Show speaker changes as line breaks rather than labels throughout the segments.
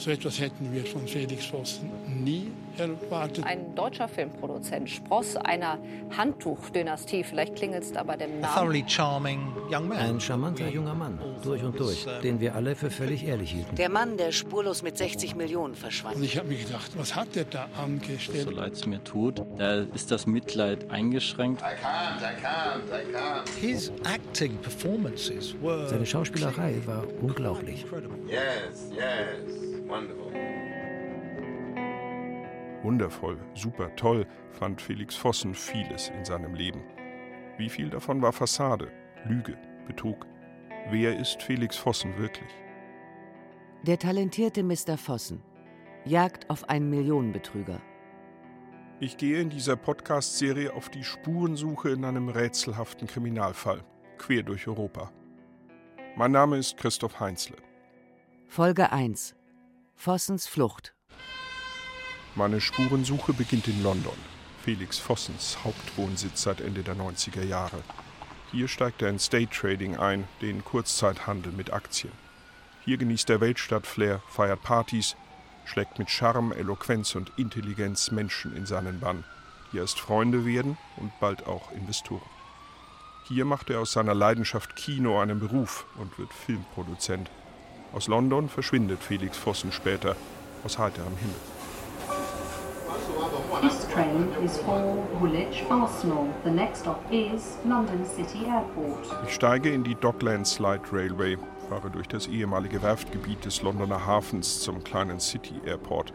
So etwas hätten wir von Felix Vossen nie erwartet.
Ein deutscher Filmproduzent, Spross einer Handtuchdynastie, vielleicht klingelt es da bei dem Namen.
Ein charmanter junger Mann, durch und durch, den wir alle für völlig ehrlich hielten.
Der Mann, der spurlos mit 60 Millionen verschwand.
Und ich habe mir gedacht, was hat der da angestellt?
So leid es mir tut, da ist das Mitleid eingeschränkt.
I can't, I can't, I can't.
His acting performances were
Seine Schauspielerei war unglaublich.
Yes, yes. Wonderful.
Wundervoll, super toll fand Felix Vossen vieles in seinem Leben. Wie viel davon war Fassade, Lüge, Betrug? Wer ist Felix Vossen wirklich?
Der talentierte Mr. Vossen. Jagd auf einen Millionenbetrüger.
Ich gehe in dieser Podcast-Serie auf die Spurensuche in einem rätselhaften Kriminalfall, quer durch Europa. Mein Name ist Christoph Heinzle.
Folge 1. Vossens Flucht.
Meine Spurensuche beginnt in London, Felix Vossens Hauptwohnsitz seit Ende der 90er Jahre. Hier steigt er in State Trading ein, den Kurzzeithandel mit Aktien. Hier genießt er Weltstadt-Flair, feiert Partys, schlägt mit Charme, Eloquenz und Intelligenz Menschen in seinen Bann, die erst Freunde werden und bald auch Investoren. Hier macht er aus seiner Leidenschaft Kino einen Beruf und wird Filmproduzent. Aus London verschwindet Felix Vossen später aus heiterem Himmel.
This train is for Woolwich Arsenal. The next stop is London City Airport.
Ich steige in die Docklands Light Railway, fahre durch das ehemalige Werftgebiet des Londoner Hafens zum kleinen City Airport.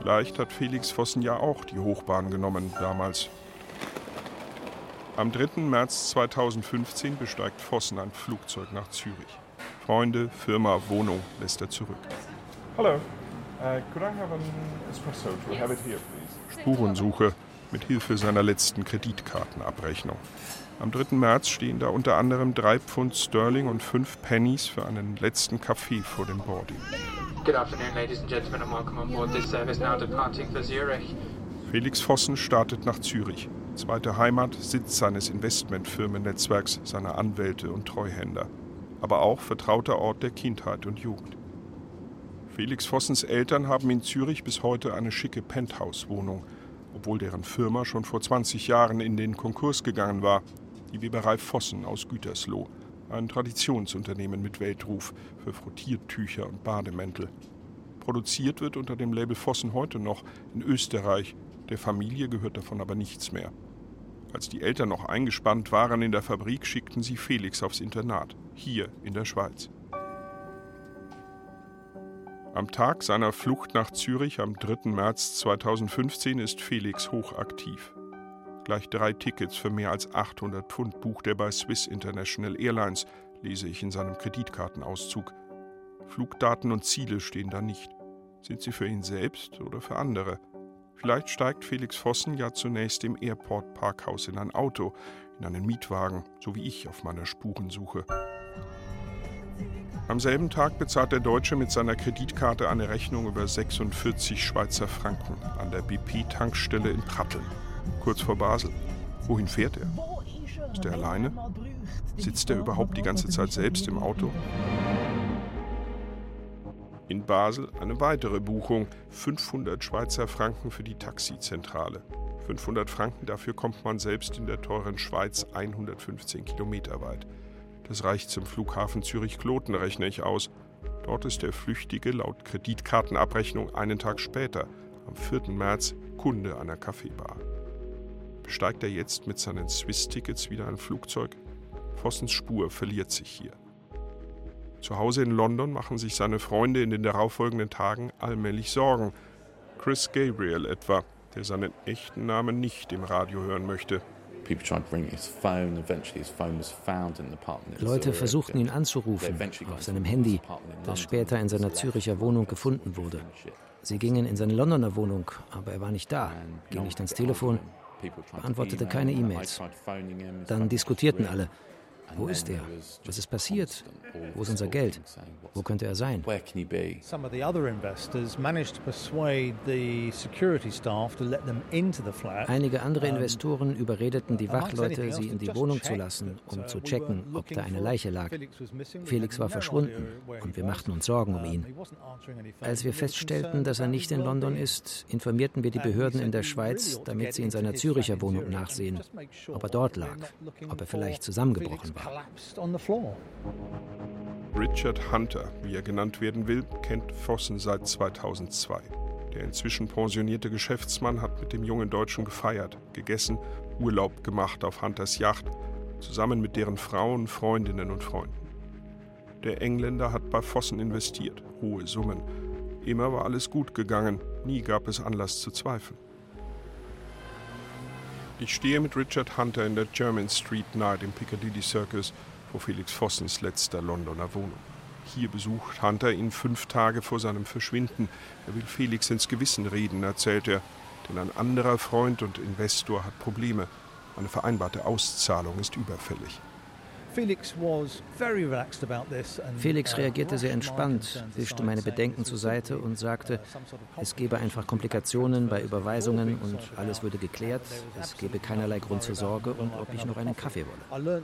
Vielleicht hat Felix Vossen ja auch die Hochbahn genommen damals. Am 3. März 2015 besteigt Vossen ein Flugzeug nach Zürich. Freunde, Firma, Wohnung lässt er zurück.
Hello. Uh, could I have an espresso to have it here, please?
Spurensuche mit Hilfe seiner letzten Kreditkartenabrechnung. Am 3. März stehen da unter anderem drei Pfund Sterling und fünf Pennies für einen letzten Kaffee vor dem Boarding.
Good afternoon, ladies and gentlemen, and welcome on board this service now departing for Zurich.
Felix Vossen startet nach Zürich, zweite Heimat, Sitz seines Investmentfirmennetzwerks, seiner Anwälte und Treuhänder, aber auch vertrauter Ort der Kindheit und Jugend. Felix Vossens Eltern haben in Zürich bis heute eine schicke Penthouse-Wohnung, obwohl deren Firma schon vor 20 Jahren in den Konkurs gegangen war. Die Weberei Vossen aus Gütersloh, ein Traditionsunternehmen mit Weltruf für Frottiertücher und Bademäntel. Produziert wird unter dem Label Vossen heute noch in Österreich, der Familie gehört davon aber nichts mehr. Als die Eltern noch eingespannt waren in der Fabrik, schickten sie Felix aufs Internat, hier in der Schweiz. Am Tag seiner Flucht nach Zürich am 3. März 2015 ist Felix hochaktiv. Gleich drei Tickets für mehr als 800 Pfund bucht er bei Swiss International Airlines, lese ich in seinem Kreditkartenauszug. Flugdaten und Ziele stehen da nicht. Sind sie für ihn selbst oder für andere? Vielleicht steigt Felix Vossen ja zunächst im Airport Parkhaus in ein Auto, in einen Mietwagen, so wie ich auf meiner Spurensuche. Am selben Tag bezahlt der Deutsche mit seiner Kreditkarte eine Rechnung über 46 Schweizer Franken an der BP-Tankstelle in Pratteln, kurz vor Basel. Wohin fährt er? Ist er alleine? Sitzt er überhaupt die ganze Zeit selbst im Auto? In Basel eine weitere Buchung, 500 Schweizer Franken für die Taxizentrale. 500 Franken, dafür kommt man selbst in der teuren Schweiz 115 Kilometer weit. Das reicht zum Flughafen Zürich-Kloten, rechne ich aus. Dort ist der Flüchtige laut Kreditkartenabrechnung einen Tag später, am 4. März, Kunde einer Kaffeebar. Besteigt er jetzt mit seinen Swiss-Tickets wieder ein Flugzeug? Vossens Spur verliert sich hier. Zu Hause in London machen sich seine Freunde in den darauffolgenden Tagen allmählich Sorgen. Chris Gabriel etwa, der seinen echten Namen nicht im Radio hören möchte.
Leute versuchten ihn anzurufen auf seinem Handy, das später in seiner Züricher Wohnung gefunden wurde. Sie gingen in seine Londoner Wohnung, aber er war nicht da, ging nicht ans Telefon, beantwortete keine E-Mails. Dann diskutierten alle. Wo ist er? Was ist passiert? Wo ist unser Geld? Wo könnte er sein?
Some of the other investors managed to persuade the security staff to let them into the flat.
Einige andere Investoren überredeten die Wachleute, sie in die Wohnung zu lassen, um zu checken, ob da eine Leiche lag. Felix war verschwunden und wir machten uns Sorgen um ihn. Als wir feststellten, dass er nicht in London ist, informierten wir die Behörden in der Schweiz, damit sie in seiner Züricher Wohnung nachsehen, ob er dort lag, ob er vielleicht zusammengebrochen war.
Richard Hunter, wie er genannt werden will, kennt Vossen seit 2002. Der inzwischen pensionierte Geschäftsmann hat mit dem jungen Deutschen gefeiert, gegessen, Urlaub gemacht auf Hunters Yacht, zusammen mit deren Frauen, Freundinnen und Freunden. Der Engländer hat bei Vossen investiert, hohe Summen. Immer war alles gut gegangen, nie gab es Anlass zu zweifeln. Ich stehe mit Richard Hunter in der German Street nahe dem Piccadilly Circus vor Felix Vossens letzter Londoner Wohnung. Hier besucht Hunter ihn fünf Tage vor seinem Verschwinden. Er will Felix ins Gewissen reden, erzählt er, denn ein anderer Freund und Investor hat Probleme. Eine vereinbarte Auszahlung ist überfällig.
Felix reagierte sehr entspannt, wischte meine Bedenken zur Seite und sagte, es gebe einfach Komplikationen bei Überweisungen und alles würde geklärt, es gebe keinerlei Grund zur Sorge und ob ich noch einen Kaffee wolle.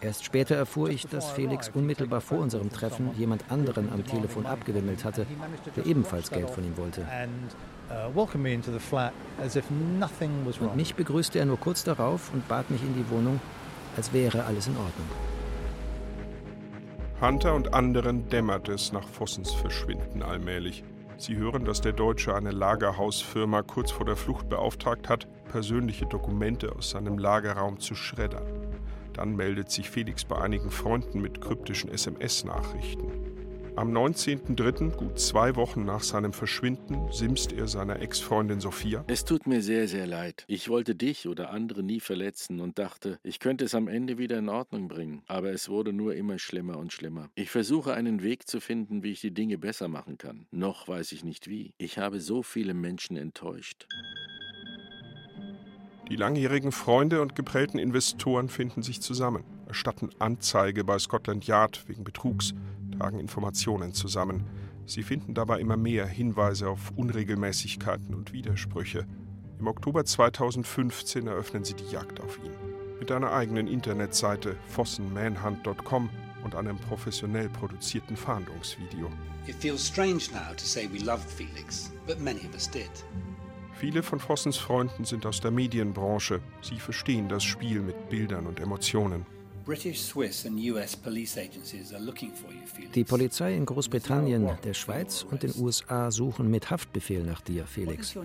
Erst später erfuhr ich, dass Felix unmittelbar vor unserem Treffen jemand anderen am Telefon abgewimmelt hatte, der ebenfalls Geld von ihm wollte. Und mich begrüßte er nur kurz darauf und bat mich in die Wohnung, als wäre alles in Ordnung.
Hunter und anderen dämmert es nach Vossens Verschwinden allmählich. Sie hören, dass der Deutsche eine Lagerhausfirma kurz vor der Flucht beauftragt hat, persönliche Dokumente aus seinem Lagerraum zu schreddern. Dann meldet sich Felix bei einigen Freunden mit kryptischen SMS-Nachrichten. Am 19.03., gut zwei Wochen nach seinem Verschwinden, simst er seiner Ex-Freundin Sophia.
Es tut mir sehr, sehr leid. Ich wollte dich oder andere nie verletzen und dachte, ich könnte es am Ende wieder in Ordnung bringen. Aber es wurde nur immer schlimmer und schlimmer. Ich versuche einen Weg zu finden, wie ich die Dinge besser machen kann. Noch weiß ich nicht wie. Ich habe so viele Menschen enttäuscht.
Die langjährigen Freunde und geprellten Investoren finden sich zusammen, erstatten Anzeige bei Scotland Yard wegen Betrugs, tragen Informationen zusammen. Sie finden dabei immer mehr Hinweise auf Unregelmäßigkeiten und Widersprüche. Im Oktober 2015 eröffnen sie die Jagd auf ihn. Mit einer eigenen Internetseite fossenmanhunt.com und einem professionell produzierten Fahndungsvideo. Felix. Viele von Vossens Freunden sind aus der Medienbranche. Sie verstehen das Spiel mit Bildern und Emotionen.
Die Polizei in Großbritannien, der Schweiz und den USA suchen mit Haftbefehl nach dir, Felix.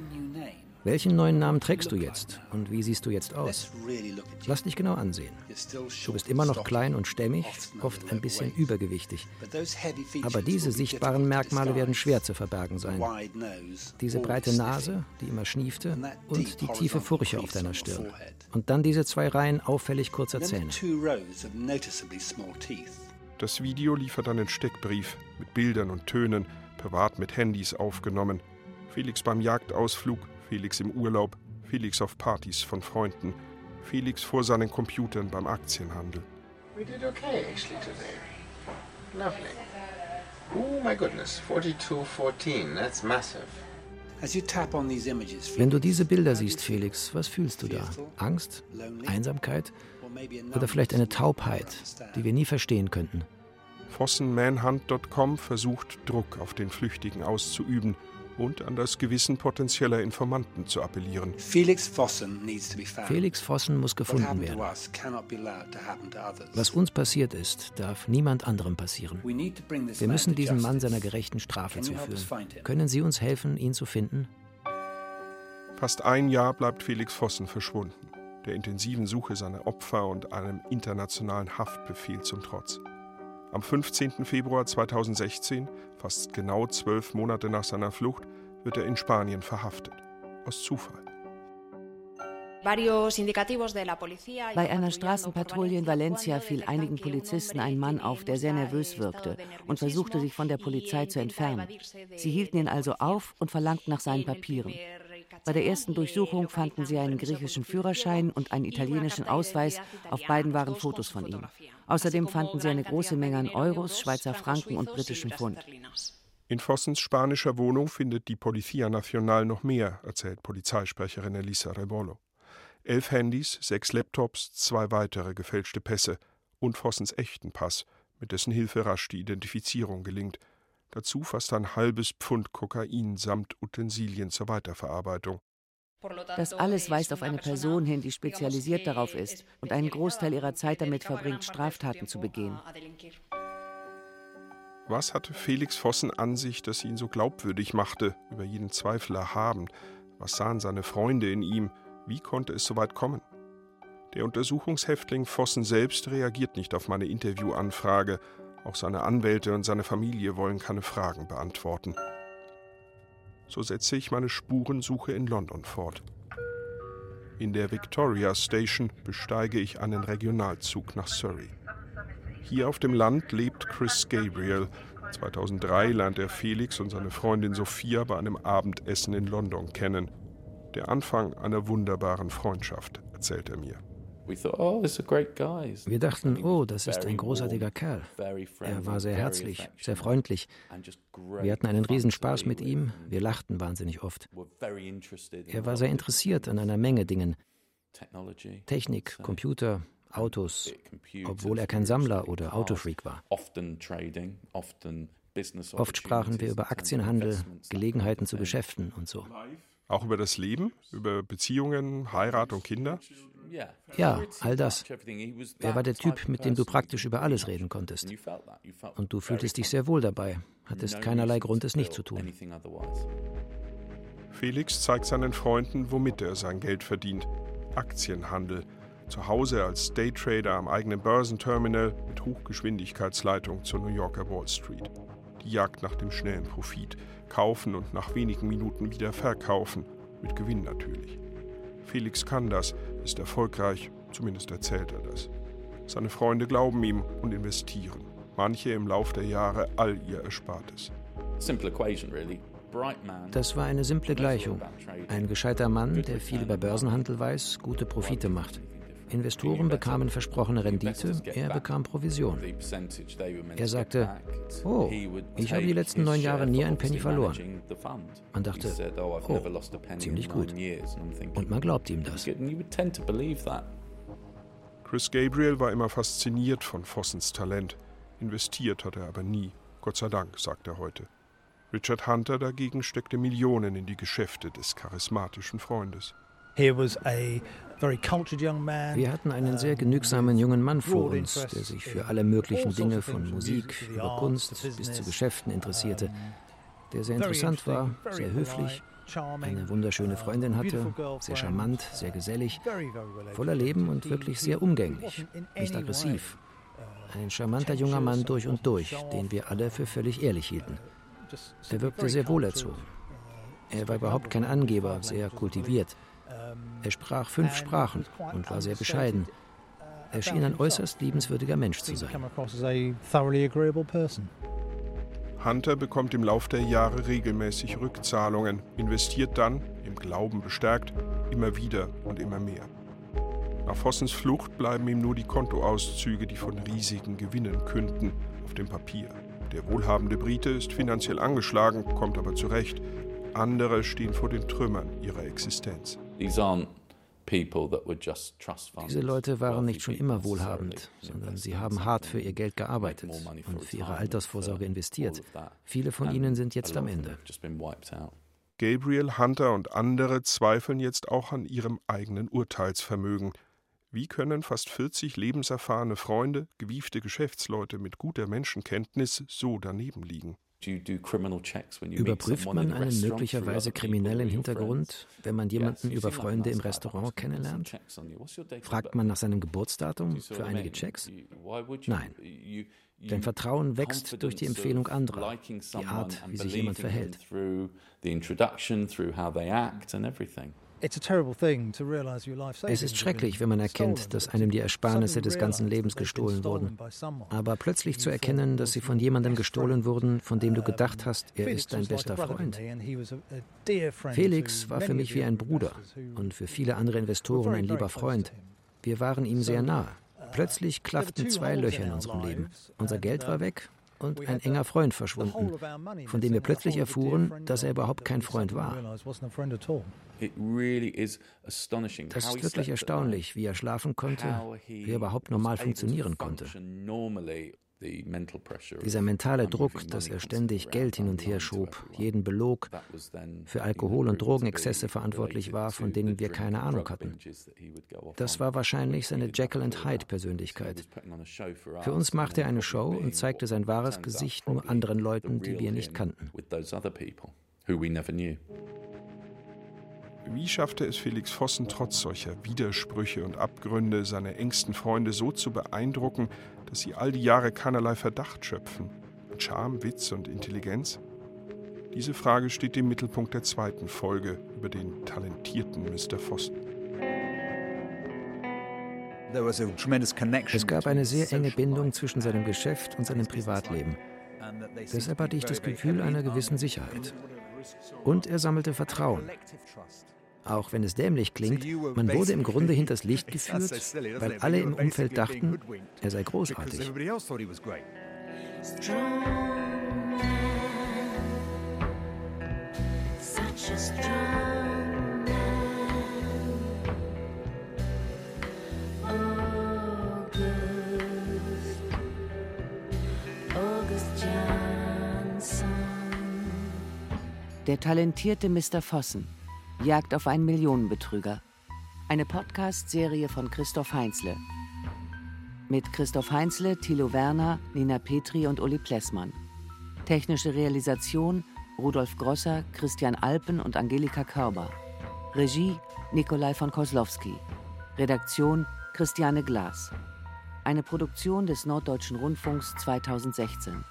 Welchen neuen Namen trägst du jetzt und wie siehst du jetzt aus? Lass dich genau ansehen. Du bist immer noch klein und stämmig, oft ein bisschen übergewichtig. Aber diese sichtbaren Merkmale werden schwer zu verbergen sein. Diese breite Nase, die immer schniefte, und die tiefe Furche auf deiner Stirn. Und dann diese zwei Reihen auffällig kurzer Zähne.
Das Video liefert einen Steckbrief mit Bildern und Tönen, privat mit Handys aufgenommen. Felix beim Jagdausflug, Felix im Urlaub, Felix auf Partys von Freunden, Felix vor seinen Computern beim Aktienhandel. We did okay actually today.
Lovely. Oh my goodness, 4214, that's massive.
Wenn du diese Bilder siehst, Felix, was fühlst du da? Angst? Einsamkeit? Oder vielleicht eine Taubheit, die wir nie verstehen könnten?
Fossenmanhunt.com versucht Druck auf den Flüchtigen auszuüben und an das Gewissen potenzieller Informanten zu appellieren.
Felix Vossen, Felix Vossen muss gefunden werden. Was uns passiert ist, darf niemand anderem passieren. Wir müssen diesen Mann seiner gerechten Strafe zuführen. Können Sie uns helfen, ihn zu finden?
Fast ein Jahr bleibt Felix Vossen verschwunden, der intensiven Suche seiner Opfer und einem internationalen Haftbefehl zum Trotz. Am 15. Februar 2016, fast genau zwölf Monate nach seiner Flucht, wird er in Spanien verhaftet. Aus Zufall.
Bei einer Straßenpatrouille in Valencia fiel einigen Polizisten ein Mann auf, der sehr nervös wirkte und versuchte sich von der Polizei zu entfernen. Sie hielten ihn also auf und verlangten nach seinen Papieren. Bei der ersten Durchsuchung fanden sie einen griechischen Führerschein und einen italienischen Ausweis. Auf beiden waren Fotos von ihm. Außerdem fanden sie eine große Menge an Euros, Schweizer Franken und britischen Pfund.
In Vossens spanischer Wohnung findet die Policia Nacional noch mehr, erzählt Polizeisprecherin Elisa Rebolo. Elf Handys, sechs Laptops, zwei weitere gefälschte Pässe und Vossens echten Pass, mit dessen Hilfe rasch die Identifizierung gelingt. Dazu fast ein halbes Pfund Kokain samt Utensilien zur Weiterverarbeitung.
Das alles weist auf eine Person hin, die spezialisiert darauf ist und einen Großteil ihrer Zeit damit verbringt, Straftaten zu begehen.
Was hatte Felix Vossen an sich, das ihn so glaubwürdig machte, über jeden Zweifel erhaben? Was sahen seine Freunde in ihm? Wie konnte es so weit kommen? Der Untersuchungshäftling Vossen selbst reagiert nicht auf meine Interviewanfrage. Auch seine Anwälte und seine Familie wollen keine Fragen beantworten. So setze ich meine Spurensuche in London fort. In der Victoria Station besteige ich einen Regionalzug nach Surrey. Hier auf dem Land lebt Chris Gabriel. 2003 lernt er Felix und seine Freundin Sophia bei einem Abendessen in London kennen. Der Anfang einer wunderbaren Freundschaft, erzählt er mir.
Oh, Wir dachten, oh, das ist ein großartiger Kerl. Er war sehr herzlich, sehr freundlich. Wir hatten einen Riesenspaß mit ihm, wir lachten wahnsinnig oft. Er war sehr interessiert an einer Menge Dingen. Technik, Computer, Autos, obwohl er kein Sammler oder Autofreak war. Oft sprachen wir über Aktienhandel, Gelegenheiten zu Geschäften und so.
Auch über das Leben, über Beziehungen, Heirat und Kinder?
Ja, all das. Er war der Typ, mit dem du praktisch über alles reden konntest. Und du fühltest dich sehr wohl dabei, hattest keinerlei Grund, es nicht zu tun.
Felix zeigt seinen Freunden, womit er sein Geld verdient. Aktienhandel zu Hause als Daytrader am eigenen Börsenterminal mit Hochgeschwindigkeitsleitung zur New Yorker Wall Street. Die Jagd nach dem schnellen Profit. Kaufen und nach wenigen Minuten wieder verkaufen. Mit Gewinn natürlich. Felix kann das, ist erfolgreich, zumindest erzählt er das. Seine Freunde glauben ihm und investieren. Manche im Lauf der Jahre all ihr Erspartes.
Das war eine simple Gleichung. Ein gescheiter Mann, der viel über Börsenhandel weiß, gute Profite macht. Investoren bekamen versprochene Rendite, er bekam Provision. Er sagte, oh, ich habe die letzten neun Jahre nie einen Penny verloren. Man dachte, oh, ziemlich gut. Und man glaubt ihm das.
Chris Gabriel war immer fasziniert von Fossens Talent. Investiert hat er aber nie. Gott sei Dank, sagt er heute. Richard Hunter dagegen steckte Millionen in die Geschäfte des charismatischen Freundes.
Wir hatten einen sehr genügsamen jungen Mann vor uns, der sich für alle möglichen Dinge von Musik über Kunst bis zu Geschäften interessierte, der sehr interessant war, sehr höflich, eine wunderschöne Freundin hatte, sehr charmant, sehr gesellig, voller Leben und wirklich sehr umgänglich, nicht aggressiv. Ein charmanter junger Mann durch und durch, den wir alle für völlig ehrlich hielten. Er wirkte sehr wohlerzogen. Er war überhaupt kein Angeber, sehr kultiviert. Er sprach fünf Sprachen und war sehr bescheiden. Er schien ein äußerst liebenswürdiger Mensch zu sein.
Hunter bekommt im Lauf der Jahre regelmäßig Rückzahlungen, investiert dann, im Glauben bestärkt, immer wieder und immer mehr. Nach Vossens Flucht bleiben ihm nur die Kontoauszüge, die von riesigen Gewinnen künden, auf dem Papier. Der wohlhabende Brite ist finanziell angeschlagen, kommt aber zurecht. Andere stehen vor den Trümmern ihrer Existenz. Diese
Leute waren nicht schon immer wohlhabend, sondern sie haben hart für ihr Geld gearbeitet und für ihre Altersvorsorge investiert. Viele von ihnen sind jetzt am Ende.
Gabriel Hunter und andere zweifeln jetzt auch an ihrem eigenen Urteilsvermögen. Wie können fast 40 lebenserfahrene Freunde, gewiefte Geschäftsleute mit guter Menschenkenntnis so daneben liegen?
Überprüft man einen möglicherweise kriminellen Hintergrund, wenn man jemanden über Freunde im Restaurant kennenlernt? Fragt man nach seinem Geburtsdatum für einige Checks? Nein. Denn Vertrauen wächst durch die Empfehlung anderer, die Art, wie sich jemand verhält. Es ist schrecklich, wenn man erkennt, dass einem die Ersparnisse des ganzen Lebens gestohlen wurden. Aber plötzlich zu erkennen, dass sie von jemandem gestohlen wurden, von dem du gedacht hast, er ist dein bester Freund. Felix war für mich wie ein Bruder und für viele andere Investoren ein lieber Freund. Wir waren ihm sehr nah. Plötzlich klafften zwei Löcher in unserem Leben. Unser Geld war weg und ein enger Freund verschwunden, von dem wir plötzlich erfuhren, dass er überhaupt kein Freund war. Das ist wirklich erstaunlich, wie er schlafen konnte, wie er überhaupt normal funktionieren konnte. Dieser mentale Druck, dass er ständig Geld hin und her schob, jeden belog, für Alkohol- und Drogenexzesse verantwortlich war, von denen wir keine Ahnung hatten. Das war wahrscheinlich seine Jekyll and Hyde-Persönlichkeit. Für uns machte er eine Show und zeigte sein wahres Gesicht nur anderen Leuten, die wir nicht kannten.
Wie schaffte es Felix Vossen trotz solcher Widersprüche und Abgründe seine engsten Freunde so zu beeindrucken, dass sie all die Jahre keinerlei Verdacht schöpfen? Mit Charme, Witz und Intelligenz? Diese Frage steht im Mittelpunkt der zweiten Folge über den talentierten Mr. Vossen.
Es gab eine sehr enge Bindung zwischen seinem Geschäft und seinem Privatleben. Deshalb hatte ich das Gefühl einer gewissen Sicherheit. Und er sammelte Vertrauen. Auch wenn es dämlich klingt, man wurde im Grunde hinters Licht geführt, weil alle im Umfeld dachten, er sei großartig.
Der talentierte Mr. Vossen Jagd auf einen Millionenbetrüger. Eine Podcast-Serie von Christoph Heinzle. Mit Christoph Heinzle, Thilo Werner, Nina Petri und Uli Plessmann. Technische Realisation Rudolf Grosser, Christian Alpen und Angelika Körber. Regie Nikolai von Koslowski. Redaktion Christiane Glas. Eine Produktion des Norddeutschen Rundfunks 2016.